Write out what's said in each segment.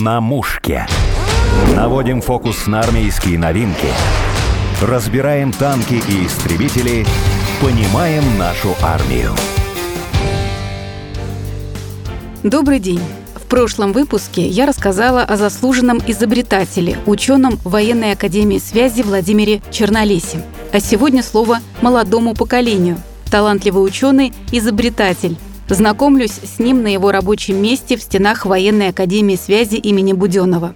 На мушке. Наводим фокус на армейские новинки. Разбираем танки и истребители. Понимаем нашу армию. Добрый день. В прошлом выпуске я рассказала о заслуженном изобретателе, ученом военной академии связи Владимире Чернолесе. А сегодня слово молодому поколению. Талантливый ученый, изобретатель. Знакомлюсь с ним на его рабочем месте в стенах военной академии связи имени Буденова.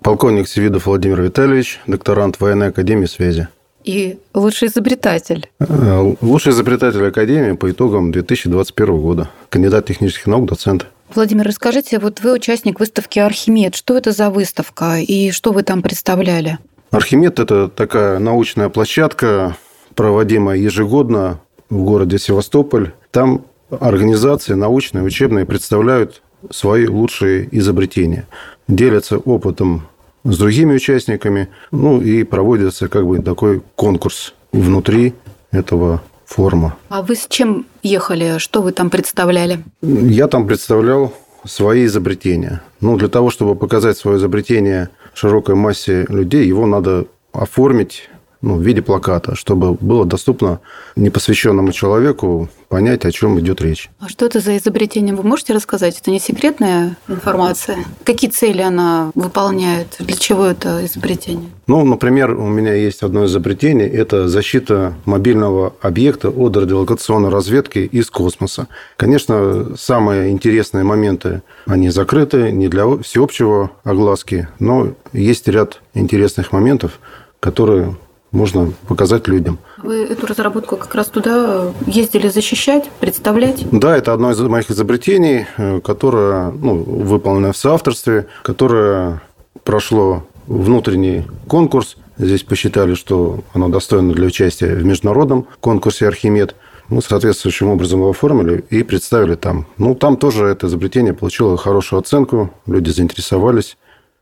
Полковник Севидов Владимир Витальевич, докторант военной академии связи. И лучший изобретатель. Э, лучший изобретатель Академии по итогам 2021 года. Кандидат технических наук, доцент. Владимир, расскажите, вот вы участник выставки «Архимед». Что это за выставка и что вы там представляли? Архимед – это такая научная площадка, проводимая ежегодно в городе Севастополь. Там организации научные, учебные представляют свои лучшие изобретения, делятся опытом с другими участниками, ну и проводится как бы такой конкурс внутри этого форума. А вы с чем ехали? Что вы там представляли? Я там представлял свои изобретения. Ну, для того, чтобы показать свое изобретение широкой массе людей, его надо оформить ну, в виде плаката, чтобы было доступно непосвященному человеку понять, о чем идет речь. А что это за изобретение? Вы можете рассказать? Это не секретная информация? Какие цели она выполняет? Для чего это изобретение? Ну, например, у меня есть одно изобретение. Это защита мобильного объекта от радиолокационной разведки из космоса. Конечно, самые интересные моменты, они закрыты, не для всеобщего огласки, но есть ряд интересных моментов, которые можно показать людям. Вы эту разработку как раз туда ездили защищать, представлять? Да, это одно из моих изобретений, э, которое ну, выполнено в соавторстве, которое прошло внутренний конкурс. Здесь посчитали, что оно достойно для участия в международном конкурсе «Архимед». Мы соответствующим образом его оформили и представили там. Ну, там тоже это изобретение получило хорошую оценку, люди заинтересовались.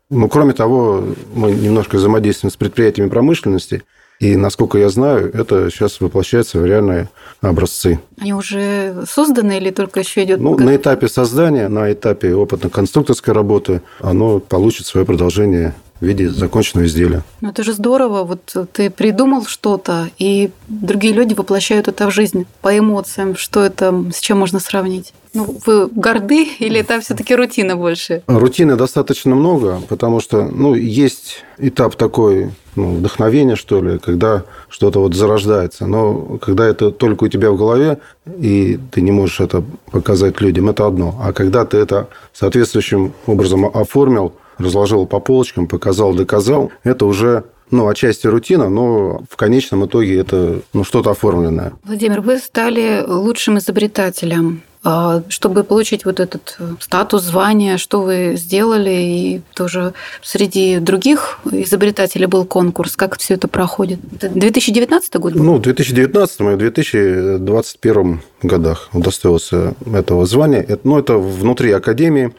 Ну, кроме того, мы немножко взаимодействуем с предприятиями промышленности – и, насколько я знаю, это сейчас воплощается в реальные образцы. Они уже созданы или только еще идет? Ну, на этапе создания, на этапе опытно-конструкторской работы оно получит свое продолжение в виде законченного изделия. Ну, это же здорово. Вот ты придумал что-то, и другие люди воплощают это в жизнь по эмоциям. Что это, с чем можно сравнить? Ну, вы горды или это все-таки рутина больше? Рутины достаточно много, потому что ну, есть этап такой ну, вдохновения, что ли, когда что-то вот зарождается. Но когда это только у тебя в голове, и ты не можешь это показать людям, это одно. А когда ты это соответствующим образом оформил, разложил по полочкам, показал, доказал, это уже ну, отчасти рутина, но в конечном итоге это ну, что-то оформленное. Владимир, вы стали лучшим изобретателем. А, чтобы получить вот этот э, статус, звание, что вы сделали, и тоже среди других изобретателей был конкурс, как все это проходит? Это 2019 год был? Ну, в 2019 и 2021 годах удостоился этого звания. Ну, это внутри Академии.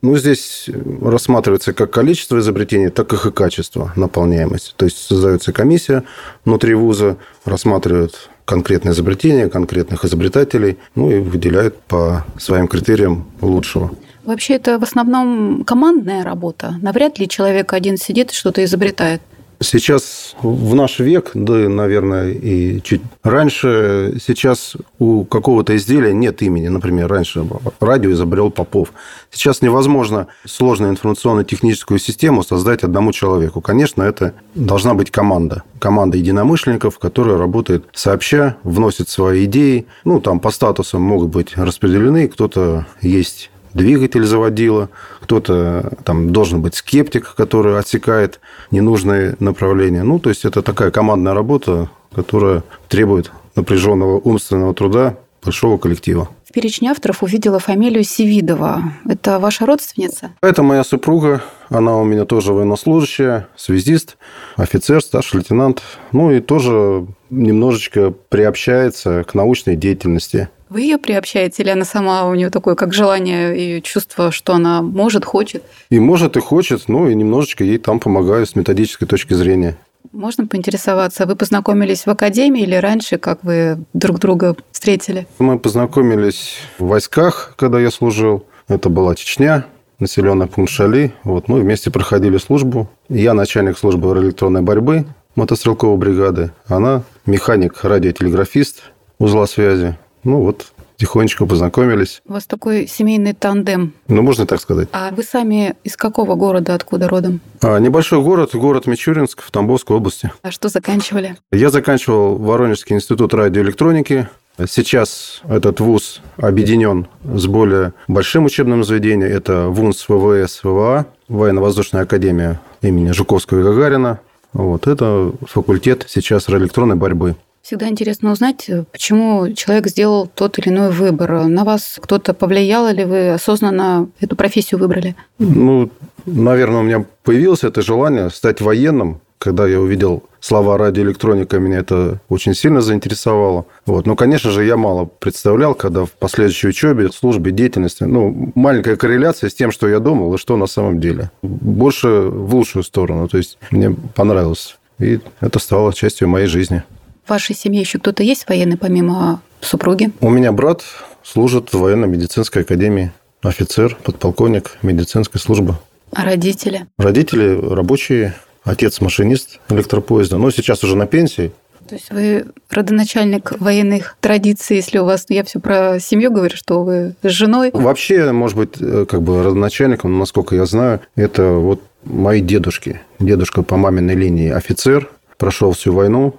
Ну, здесь рассматривается как количество изобретений, так и качество, наполняемость. То есть создается комиссия внутри вуза, рассматривают конкретное изобретение, конкретных изобретателей, ну и выделяют по своим критериям лучшего. Вообще это в основном командная работа. Навряд ли человек один сидит и что-то изобретает. Сейчас в наш век, да, наверное, и чуть раньше, сейчас у какого-то изделия нет имени. Например, раньше радио изобрел Попов. Сейчас невозможно сложную информационно-техническую систему создать одному человеку. Конечно, это должна быть команда. Команда единомышленников, которая работает сообща, вносит свои идеи. Ну, там по статусам могут быть распределены. Кто-то есть двигатель заводила, кто-то там должен быть скептик, который отсекает ненужные направления. Ну, то есть это такая командная работа, которая требует напряженного умственного труда большого коллектива. В перечне авторов увидела фамилию Севидова. Это ваша родственница? Это моя супруга. Она у меня тоже военнослужащая, связист, офицер, старший лейтенант. Ну и тоже немножечко приобщается к научной деятельности. Вы ее приобщаете, или она сама у нее такое, как желание и чувство, что она может, хочет? И может, и хочет, ну и немножечко ей там помогаю с методической точки зрения. Можно поинтересоваться, вы познакомились в академии или раньше, как вы друг друга встретили? Мы познакомились в войсках, когда я служил. Это была Чечня. населенный пункт Шали. Вот, мы вместе проходили службу. Я начальник службы электронной борьбы мотострелковой бригады. Она механик, радиотелеграфист узла связи. Ну вот, тихонечко познакомились. У вас такой семейный тандем. Ну, можно так сказать. А вы сами из какого города, откуда родом? А, небольшой город, город Мичуринск в Тамбовской области. А что заканчивали? Я заканчивал Воронежский институт радиоэлектроники. Сейчас этот вуз объединен с более большим учебным заведением. Это ВУНС ВВС ВВА, Военно-воздушная академия имени Жуковского и Гагарина. Вот, это факультет сейчас радиоэлектронной борьбы. Всегда интересно узнать, почему человек сделал тот или иной выбор. На вас кто-то повлиял или вы осознанно эту профессию выбрали? Ну, наверное, у меня появилось это желание стать военным. Когда я увидел слова радиоэлектроника, меня это очень сильно заинтересовало. Вот. Но, конечно же, я мало представлял, когда в последующей учебе, службе, деятельности, ну, маленькая корреляция с тем, что я думал и что на самом деле. Больше в лучшую сторону. То есть мне понравилось. И это стало частью моей жизни. В вашей семье еще кто-то есть военный, помимо супруги? У меня брат служит в военно-медицинской академии. Офицер, подполковник медицинской службы. А родители? Родители рабочие, отец машинист электропоезда, но сейчас уже на пенсии. То есть вы родоначальник военных традиций, если у вас, я все про семью говорю, что вы с женой. Вообще, может быть, э, как бы родоначальником, насколько я знаю, это вот мои дедушки. Дедушка по маминой линии офицер, прошел всю войну,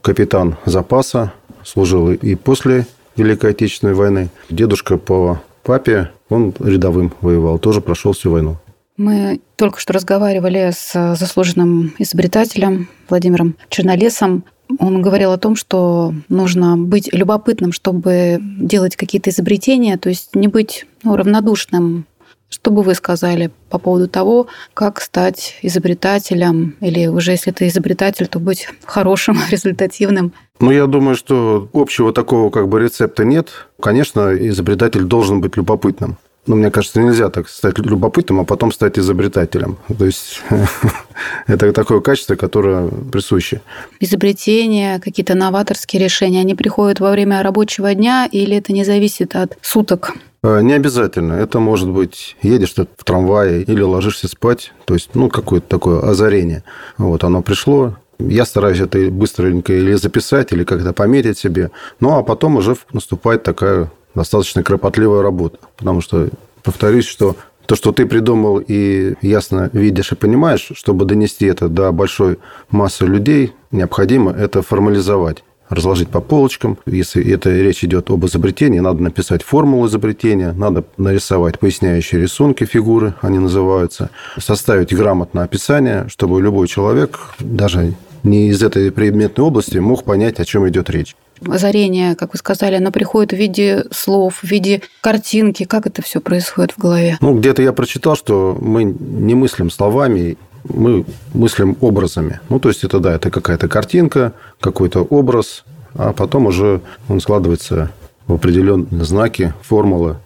капитан запаса, служил и после Великой Отечественной войны. Дедушка по папе, он рядовым воевал, тоже прошел всю войну. Мы только что разговаривали с заслуженным изобретателем Владимиром Чернолесом. Он говорил о том, что нужно быть любопытным, чтобы делать какие-то изобретения, то есть не быть ну, равнодушным что бы вы сказали по поводу того, как стать изобретателем, или уже если ты изобретатель, то быть хорошим, результативным? Ну, я думаю, что общего такого как бы рецепта нет. Конечно, изобретатель должен быть любопытным. Но мне кажется, нельзя так стать любопытным, а потом стать изобретателем. То есть это такое качество, которое присуще. Изобретения, какие-то новаторские решения, они приходят во время рабочего дня или это не зависит от суток? Э, не обязательно. Это может быть, едешь ты в трамвае или ложишься спать. То есть, ну, какое-то такое озарение. Вот, оно пришло. Я стараюсь это быстренько или записать, или как-то пометить себе. Ну, а потом уже наступает такая достаточно кропотливая работа. Потому что, повторюсь, что то, что ты придумал и ясно видишь и понимаешь, чтобы донести это до большой массы людей, необходимо это формализовать разложить по полочкам. Если это речь идет об изобретении, надо написать формулу изобретения, надо нарисовать поясняющие рисунки, фигуры они называются, составить грамотное описание, чтобы любой человек, даже не из этой предметной области, мог понять, о чем идет речь. Озарение, как вы сказали, оно приходит в виде слов, в виде картинки. Как это все происходит в голове? Ну, где-то я прочитал, что мы не мыслим словами, мы мыслим образами. Ну, то есть это, да, это какая-то картинка, какой-то образ, а потом уже он складывается в определенные знаки, формулы,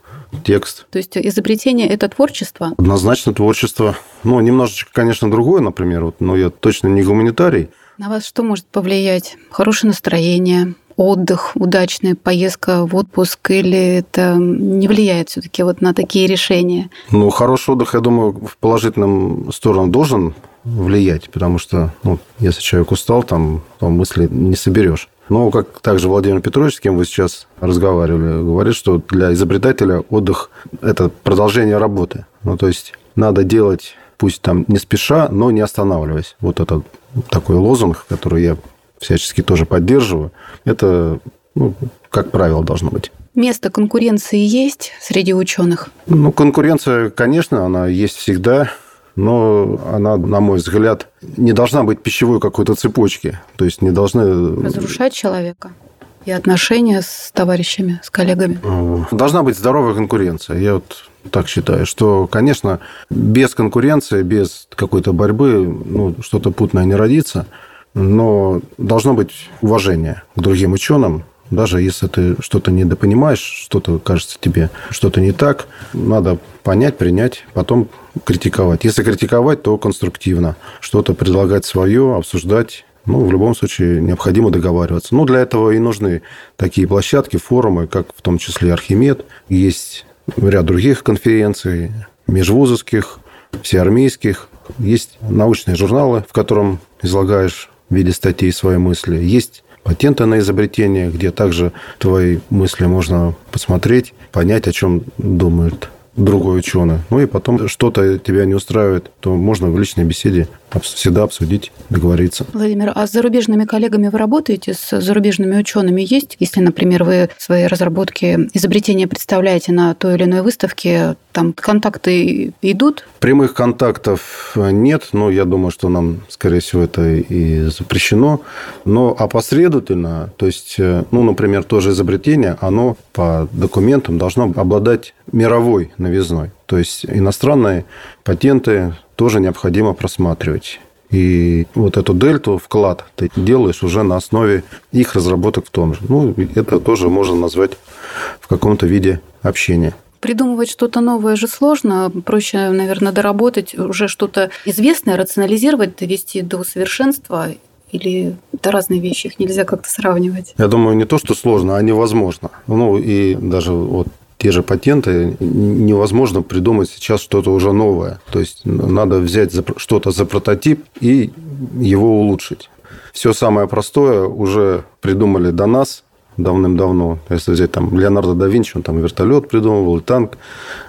текст. То есть изобретение – это творчество? Однозначно творчество. Ну, немножечко, конечно, другое, например, вот, но я точно не гуманитарий. На вас что может повлиять? Хорошее настроение, отдых, удачная поездка в отпуск, или это не влияет все-таки вот на такие решения? Ну, хороший отдых, я думаю, в положительном сторону должен влиять, потому что, ну, если человек устал, там, там мысли не соберешь. Но, как также Владимир Петрович, с кем вы сейчас разговаривали, говорит, что для изобретателя отдых – это продолжение работы. Ну, то есть надо делать, пусть там не спеша, но не останавливаясь. Вот это такой лозунг, который я всячески тоже поддерживаю. Это, ну, как правило, должно быть. Место конкуренции есть среди ученых? Ну, конкуренция, конечно, она есть всегда, но она, на мой взгляд, не должна быть пищевой какой-то цепочки. То есть не должны... Разрушать человека и отношения с товарищами, с коллегами. Должна быть здоровая конкуренция. Я вот так считаю, что, конечно, без конкуренции, без какой-то борьбы, ну, что-то путное не родится но должно быть уважение к другим ученым, даже если ты что-то недопонимаешь, что-то кажется тебе что-то не так, надо понять, принять, потом критиковать. Если критиковать, то конструктивно. Что-то предлагать свое, обсуждать. Ну, в любом случае, необходимо договариваться. Ну, для этого и нужны такие площадки, форумы, как в том числе Архимед. Есть ряд других конференций, межвузовских, всеармейских. Есть научные журналы, в котором излагаешь виде статей свои мысли. Есть патенты на изобретение, где также твои мысли можно посмотреть, понять, о чем думает другой ученый. Ну и потом что-то тебя не устраивает, то можно в личной беседе всегда обсудить, договориться. Владимир, а с зарубежными коллегами вы работаете, с зарубежными учеными есть? Если, например, вы свои разработки, изобретения представляете на той или иной выставке, там контакты идут? Прямых контактов нет, но я думаю, что нам, скорее всего, это и запрещено. Но опосредовательно, то есть, ну, например, то же изобретение, оно по документам должно обладать мировой новизной. То есть иностранные патенты тоже необходимо просматривать. И вот эту дельту, вклад ты делаешь уже на основе их разработок в том же. Ну, это тоже можно назвать в каком-то виде общения. Придумывать что-то новое же сложно. Проще, наверное, доработать уже что-то известное, рационализировать, довести до совершенства. Или это разные вещи, их нельзя как-то сравнивать? Я думаю, не то, что сложно, а невозможно. Ну, и даже вот те же патенты, невозможно придумать сейчас что-то уже новое. То есть надо взять что-то за прототип и его улучшить. Все самое простое уже придумали до нас давным-давно. Если взять там Леонардо да Винчи, он там вертолет придумывал, и танк.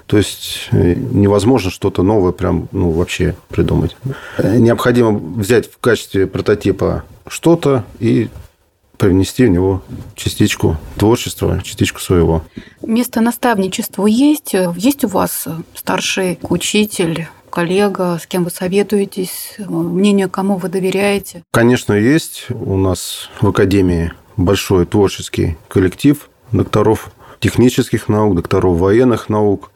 То есть э, невозможно что-то новое прям ну, вообще придумать. Необходимо взять в качестве прототипа что-то и привнести в него частичку творчества, частичку своего. Место наставничеству есть? Есть у вас старший учитель, коллега, с кем вы советуетесь, мнению кому вы доверяете? Конечно, есть. У нас в Академии большой творческий коллектив докторов технических наук, докторов военных наук.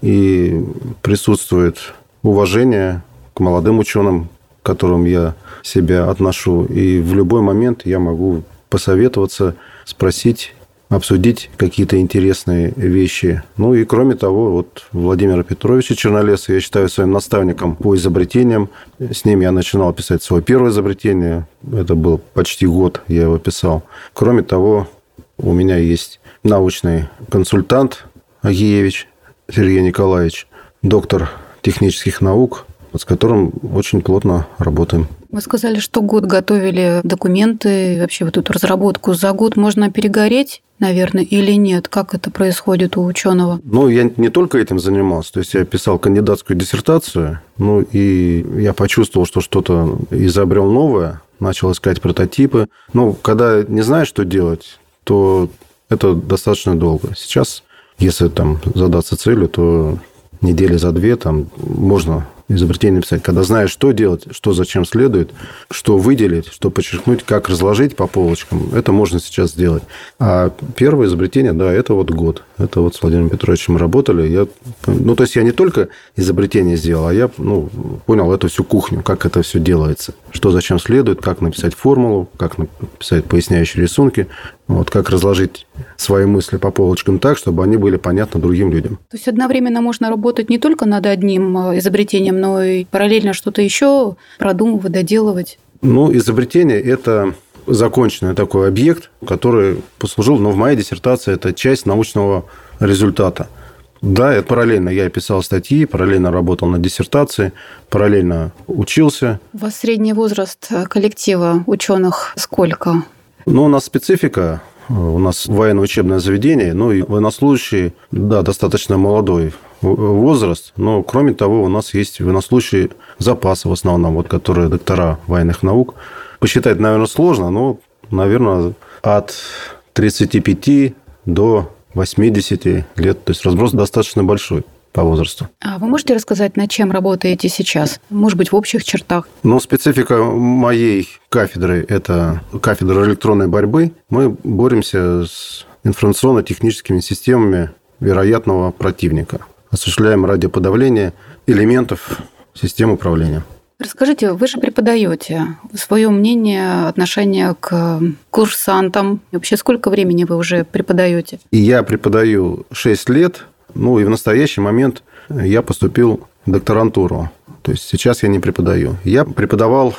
И присутствует уважение к молодым ученым, к которым я себя отношу. И в любой момент я могу посоветоваться, спросить, обсудить какие-то интересные вещи. Ну и кроме того, вот Владимира Петровича Чернолеса я считаю своим наставником по изобретениям. С ним я начинал писать свое первое изобретение. Это был почти год, я его писал. Кроме того, у меня есть научный консультант Агиевич Сергей Николаевич, доктор технических наук, с которым очень плотно работаем. Вы сказали, что год готовили документы, вообще вот эту разработку. За год можно перегореть, наверное, или нет? Как это происходит у ученого? Ну, я не только этим занимался. То есть я писал кандидатскую диссертацию, ну и я почувствовал, что что-то изобрел новое, начал искать прототипы. Ну, когда не знаешь, что делать, то это достаточно долго. Сейчас, если там задаться целью, то недели за две там можно изобретение написать, когда знаешь, что делать, что зачем следует, что выделить, что подчеркнуть, как разложить по полочкам, это можно сейчас сделать. А первое изобретение, да, это вот год. Это вот с Владимиром Петровичем работали. Я, ну, то есть я не только изобретение сделал, а я ну, понял эту всю кухню, как это все делается, что зачем следует, как написать формулу, как написать поясняющие рисунки, вот как разложить свои мысли по полочкам так, чтобы они были понятны другим людям. То есть одновременно можно работать не только над одним э, изобретением, но и параллельно что-то еще продумывать, доделывать. Ну, изобретение – это законченный такой объект, который послужил, но в моей диссертации это часть научного результата. Да, это параллельно я писал статьи, параллельно работал над диссертацией, параллельно учился. У вас средний возраст коллектива ученых сколько? Ну, у нас специфика. У нас военно-учебное заведение, ну и военнослужащие, да, достаточно молодой возраст, но кроме того у нас есть военнослужащие запасы в основном, вот, которые доктора военных наук. Посчитать, наверное, сложно, но, наверное, от 35 до 80 лет. То есть разброс достаточно большой по возрасту. А вы можете рассказать, над чем работаете сейчас? Может быть, в общих чертах? Ну, специфика моей кафедры – это кафедра электронной борьбы. Мы боремся с информационно-техническими системами вероятного противника. Осуществляем радиоподавление элементов систем управления. Расскажите, вы же преподаете свое мнение, отношение к курсантам. Вообще, сколько времени вы уже преподаете? И я преподаю 6 лет. Ну, и в настоящий момент я поступил в докторантуру. То есть сейчас я не преподаю. Я преподавал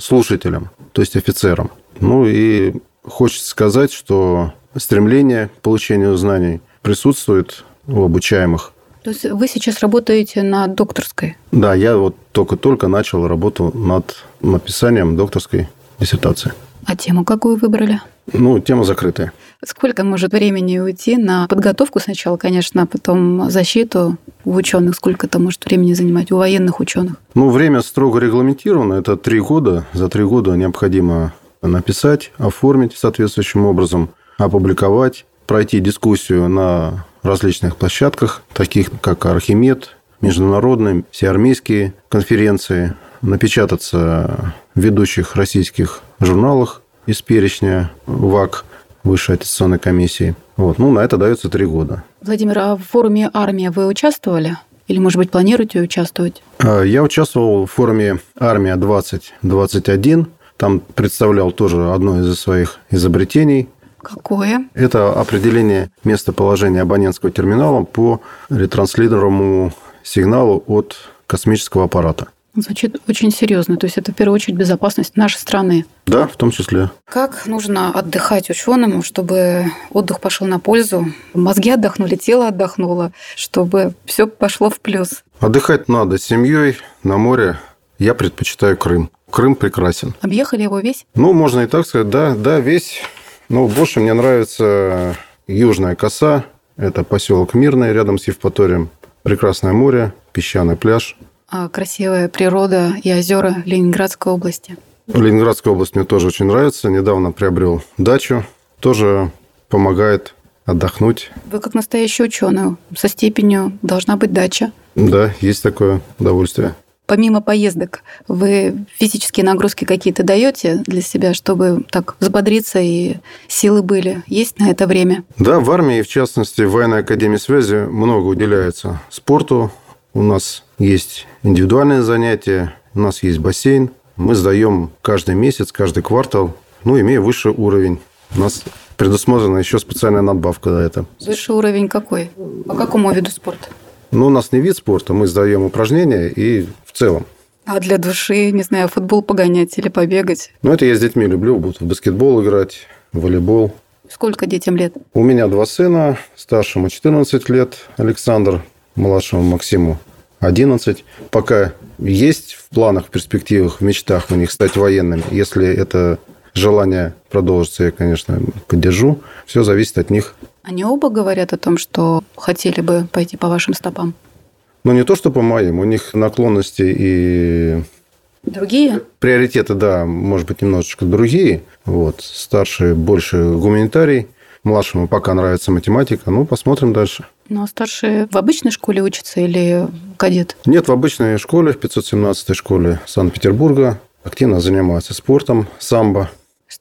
слушателям, то есть офицерам. Ну, и хочется сказать, что стремление к получению знаний присутствует у обучаемых. То есть вы сейчас работаете на докторской? Да, я вот только-только начал работу над написанием докторской диссертации. А тему какую выбрали? Ну, тема закрытая. Сколько может времени уйти на подготовку сначала, конечно, а потом защиту у ученых? Сколько это может времени занимать у военных ученых? Ну, время строго регламентировано. Это три года. За три года необходимо написать, оформить соответствующим образом, опубликовать, пройти дискуссию на различных площадках, таких как Архимед, международные, всеармейские конференции, напечататься в ведущих российских журналах из перечня ВАК, Высшей аттестационной комиссии. Вот. Ну, на это дается три года. Владимир, а в форуме «Армия» вы участвовали? Или, может быть, планируете участвовать? А, я участвовал в форуме «Армия-2021». Там представлял тоже одно из своих изобретений. Какое? Это определение местоположения абонентского терминала по ретранслируемому сигналу от космического аппарата. Звучит очень серьезно. То есть это в первую очередь безопасность нашей страны. Да, в том числе. Как нужно отдыхать ученому, чтобы отдых пошел на пользу, мозги отдохнули, тело отдохнуло, чтобы все пошло в плюс? Отдыхать надо с семьей на море. Я предпочитаю Крым. Крым прекрасен. Объехали его весь? Ну, можно и так сказать, да, да, весь. Но больше мне нравится Южная коса. Это поселок Мирный рядом с Евпаторием. Прекрасное море, песчаный пляж – а, красивая природа и озера Ленинградской области. Ленинградская область мне тоже очень нравится. Недавно приобрел дачу. Тоже помогает отдохнуть. Вы как настоящий ученый. Со степенью должна быть дача. Да, есть такое удовольствие. Помимо поездок, вы физические нагрузки какие-то даете для себя, чтобы так взбодриться и силы были? Есть на это время? Да, в армии, в частности, в военной академии связи много уделяется спорту. У нас есть индивидуальные занятия, у нас есть бассейн. Мы сдаем каждый месяц, каждый квартал, ну, имея высший уровень. У нас предусмотрена еще специальная надбавка на это. Высший уровень какой? По какому виду спорта? Ну, у нас не вид спорта, мы сдаем упражнения и в целом. А для души, не знаю, футбол погонять или побегать? Ну, это я с детьми люблю. Буду в баскетбол играть, в волейбол. Сколько детям лет? У меня два сына. Старшему 14 лет Александр, младшему Максиму 11. Пока есть в планах, в перспективах, в мечтах у них стать военными. Если это желание продолжится, я, конечно, поддержу. Все зависит от них. Они оба говорят о том, что хотели бы пойти по вашим стопам? Ну, не то, что по моим. У них наклонности и... Другие? Приоритеты, да, может быть, немножечко другие. Вот. Старший больше гуманитарий. Младшему пока нравится математика. Ну, посмотрим дальше. Ну, а старшие в обычной школе учатся или кадет? Нет, в обычной школе, в 517 школе Санкт-Петербурга. Активно занимаются спортом, самбо.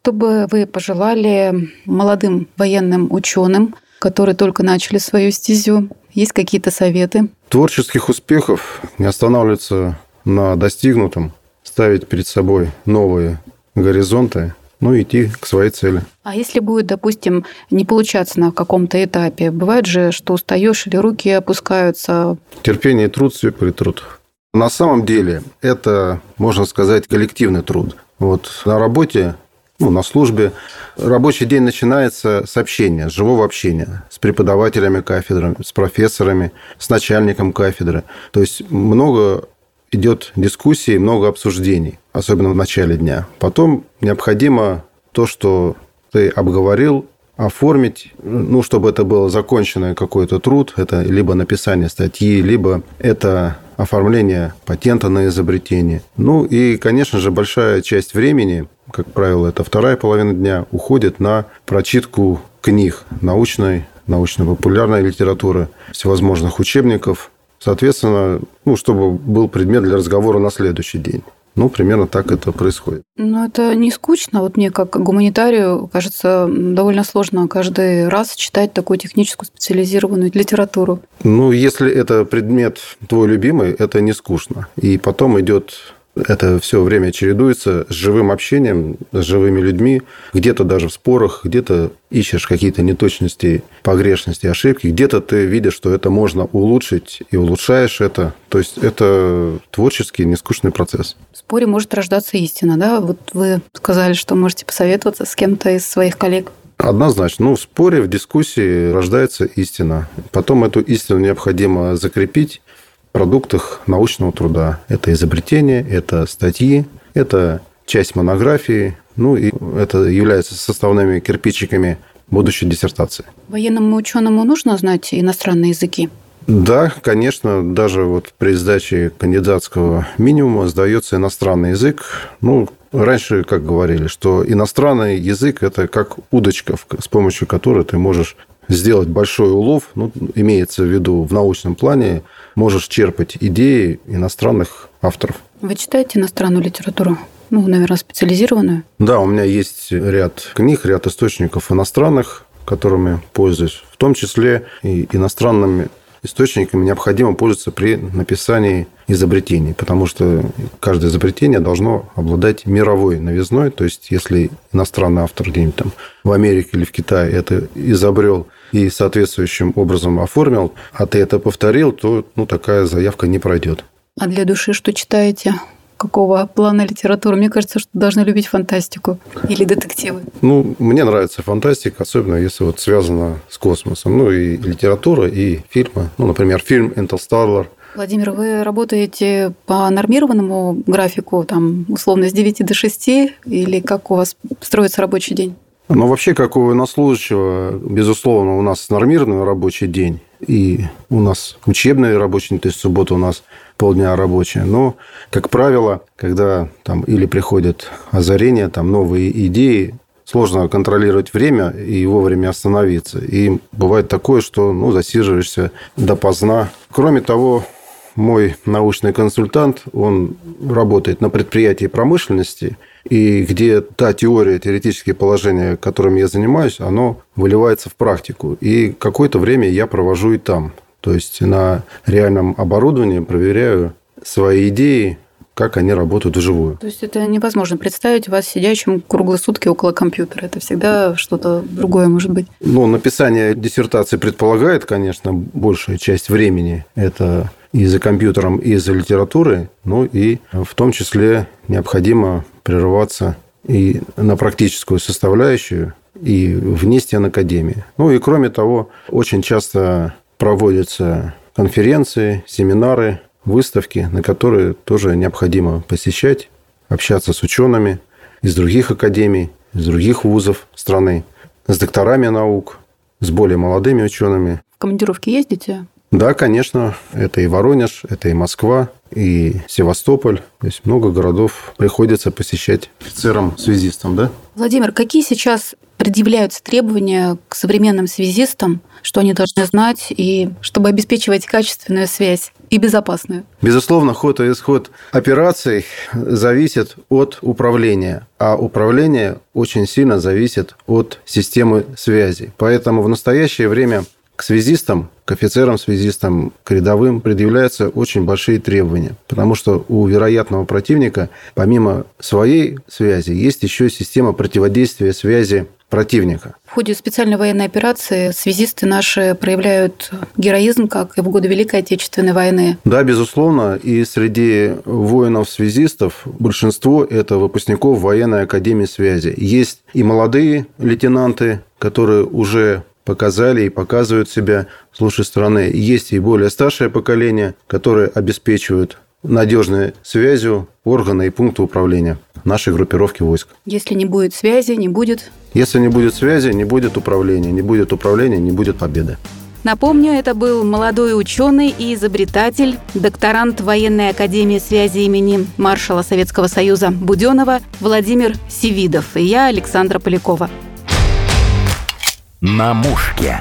Что бы вы пожелали молодым военным ученым, которые только начали свою стезю? Есть какие-то советы? Творческих успехов не останавливаться на достигнутом, ставить перед собой новые горизонты, ну, идти к своей цели. А если будет, допустим, не получаться на каком-то этапе, бывает же, что устаешь или руки опускаются? Терпение и труд, все труд. На самом деле это, можно сказать, коллективный труд. Вот на работе ну, на службе. Рабочий день начинается с общения, с живого общения, с преподавателями кафедры, с профессорами, с начальником кафедры. То есть много идет дискуссий, много обсуждений, особенно в начале дня. Потом необходимо то, что ты обговорил, оформить, ну, чтобы это было законченный какой-то труд, это либо написание статьи, либо это оформление патента на изобретение. Ну и, конечно же, большая часть времени, как правило, это вторая половина дня, уходит на прочитку книг научной, научно-популярной литературы, всевозможных учебников, Соответственно, ну, чтобы был предмет для разговора на следующий день. Ну, примерно так это происходит. Ну, это не скучно. Вот мне, как гуманитарию, кажется, довольно сложно каждый раз читать такую техническую специализированную литературу. Ну, если это предмет твой любимый, это не скучно. И потом идет это все время чередуется с живым общением, с живыми людьми. Где-то даже в спорах, где-то ищешь какие-то неточности, погрешности, ошибки. Где-то ты видишь, что это можно улучшить и улучшаешь это. То есть это творческий, нескучный процесс. В споре может рождаться истина, да? Вот вы сказали, что можете посоветоваться с кем-то из своих коллег. Однозначно. Ну, в споре, в дискуссии рождается истина. Потом эту истину необходимо закрепить продуктах научного труда. Это изобретение, это статьи, это часть монографии, ну и это является составными кирпичиками будущей диссертации. Военному ученому нужно знать иностранные языки? Да, конечно, даже вот при сдаче кандидатского минимума сдается иностранный язык. Ну, раньше, как говорили, что иностранный язык – это как удочка, с помощью которой ты можешь сделать большой улов, ну, имеется в виду в научном плане, можешь черпать идеи иностранных авторов. Вы читаете иностранную литературу? Ну, наверное, специализированную? Да, у меня есть ряд книг, ряд источников иностранных, которыми пользуюсь, в том числе и иностранными источниками необходимо пользоваться при написании изобретений, потому что каждое изобретение должно обладать мировой новизной. То есть, если иностранный автор где-нибудь там в Америке или в Китае это изобрел и соответствующим образом оформил, а ты это повторил, то ну, такая заявка не пройдет. А для души что читаете? Какого плана литературы? Мне кажется, что должны любить фантастику или детективы. Ну, мне нравится фантастика, особенно если вот связана с космосом. Ну, и литература, и фильмы. Ну, например, фильм «Интерстеллар», Владимир, вы работаете по нормированному графику, там, условно, с 9 до 6, или как у вас строится рабочий день? Ну, вообще, как у военнослужащего, безусловно, у нас нормированный рабочий день, и у нас учебный день, то есть суббота у нас полдня рабочая. Но, как правило, когда там или приходят озарения, там новые идеи, сложно контролировать время и вовремя остановиться. И бывает такое, что ну, засиживаешься допоздна. Кроме того, мой научный консультант, он работает на предприятии промышленности, и где та теория, теоретические положения, которыми я занимаюсь, оно выливается в практику. И какое-то время я провожу и там. То есть на реальном оборудовании проверяю свои идеи, как они работают вживую. То есть это невозможно представить вас сидящим круглые сутки около компьютера. Это всегда что-то другое может быть. Ну, написание диссертации предполагает, конечно, большая часть времени. Это и за компьютером, и за литературой. Ну и в том числе необходимо прерываться и на практическую составляющую, и вне стен академии. Ну и кроме того, очень часто проводятся конференции, семинары, выставки, на которые тоже необходимо посещать, общаться с учеными из других академий, из других вузов страны, с докторами наук, с более молодыми учеными. В командировки ездите? Да, конечно, это и Воронеж, это и Москва, и Севастополь. То есть много городов приходится посещать офицерам-связистам, да? Владимир, какие сейчас предъявляются требования к современным связистам, что они должны знать, и чтобы обеспечивать качественную связь и безопасную? Безусловно, ход и исход операций зависит от управления, а управление очень сильно зависит от системы связи. Поэтому в настоящее время к связистам, к офицерам-связистам, к рядовым предъявляются очень большие требования, потому что у вероятного противника, помимо своей связи, есть еще система противодействия связи противника. В ходе специальной военной операции связисты наши проявляют героизм, как и в годы Великой Отечественной войны. Да, безусловно. И среди воинов-связистов большинство – это выпускников военной академии связи. Есть и молодые лейтенанты, которые уже показали и показывают себя с лучшей стороны. Есть и более старшее поколение, которые обеспечивают надежной связью органы и пункты управления нашей группировки войск. Если не будет связи, не будет... Если не будет связи, не будет управления. Не будет управления, не будет победы. Напомню, это был молодой ученый и изобретатель, докторант военной академии связи имени маршала Советского Союза Буденова Владимир Сивидов и я, Александра Полякова на мушке.